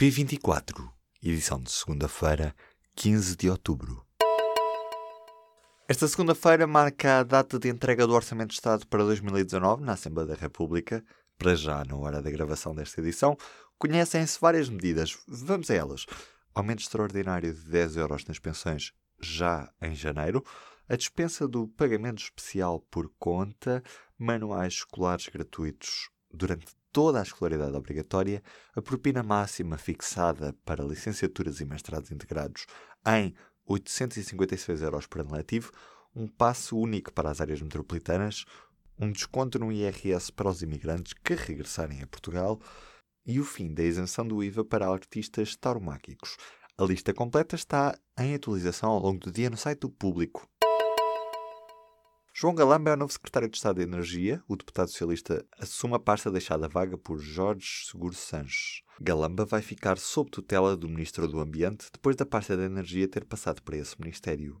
P24, edição de segunda-feira, 15 de outubro. Esta segunda-feira marca a data de entrega do Orçamento de Estado para 2019 na Assembleia da República. Para já, na hora da gravação desta edição, conhecem-se várias medidas. Vamos a elas. Aumento extraordinário de 10 euros nas pensões já em janeiro, a dispensa do pagamento especial por conta, manuais escolares gratuitos durante toda a escolaridade obrigatória, a propina máxima fixada para licenciaturas e mestrados integrados em 856 euros por ano letivo, um passo único para as áreas metropolitanas, um desconto no IRS para os imigrantes que regressarem a Portugal e o fim da isenção do IVA para artistas tauromáquicos. A lista completa está em atualização ao longo do dia no site do Público. João Galamba é o novo secretário de Estado de Energia. O deputado socialista assume a pasta deixada vaga por Jorge Seguro Sanches. Galamba vai ficar sob tutela do Ministro do Ambiente depois da pasta da Energia ter passado para esse ministério.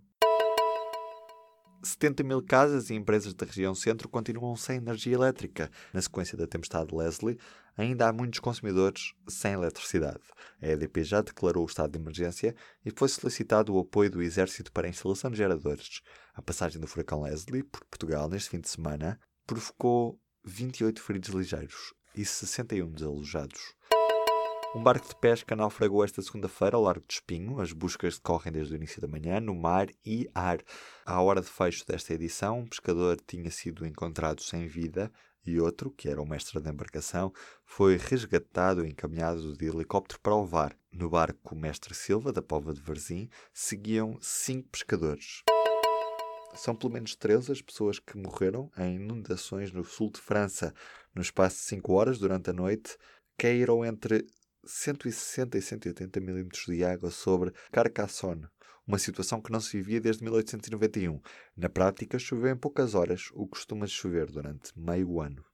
70 mil casas e empresas da região centro continuam sem energia elétrica. Na sequência da tempestade Leslie, ainda há muitos consumidores sem eletricidade. A EDP já declarou o estado de emergência e foi solicitado o apoio do Exército para a instalação de geradores. A passagem do furacão Leslie por Portugal neste fim de semana provocou 28 feridos ligeiros e 61 desalojados. Um barco de pesca naufragou esta segunda-feira ao Largo de Espinho. As buscas decorrem desde o início da manhã, no mar e ar. À hora de fecho desta edição, um pescador tinha sido encontrado sem vida e outro, que era o mestre da embarcação, foi resgatado e encaminhado de helicóptero para o VAR. No barco Mestre Silva, da Pova de Varzim, seguiam cinco pescadores. São pelo menos 13 as pessoas que morreram em inundações no sul de França. No espaço de 5 horas, durante a noite, caíram entre 160 e 180 milímetros de água sobre Carcassonne, uma situação que não se vivia desde 1891. Na prática, choveu em poucas horas, o que costuma chover durante meio ano.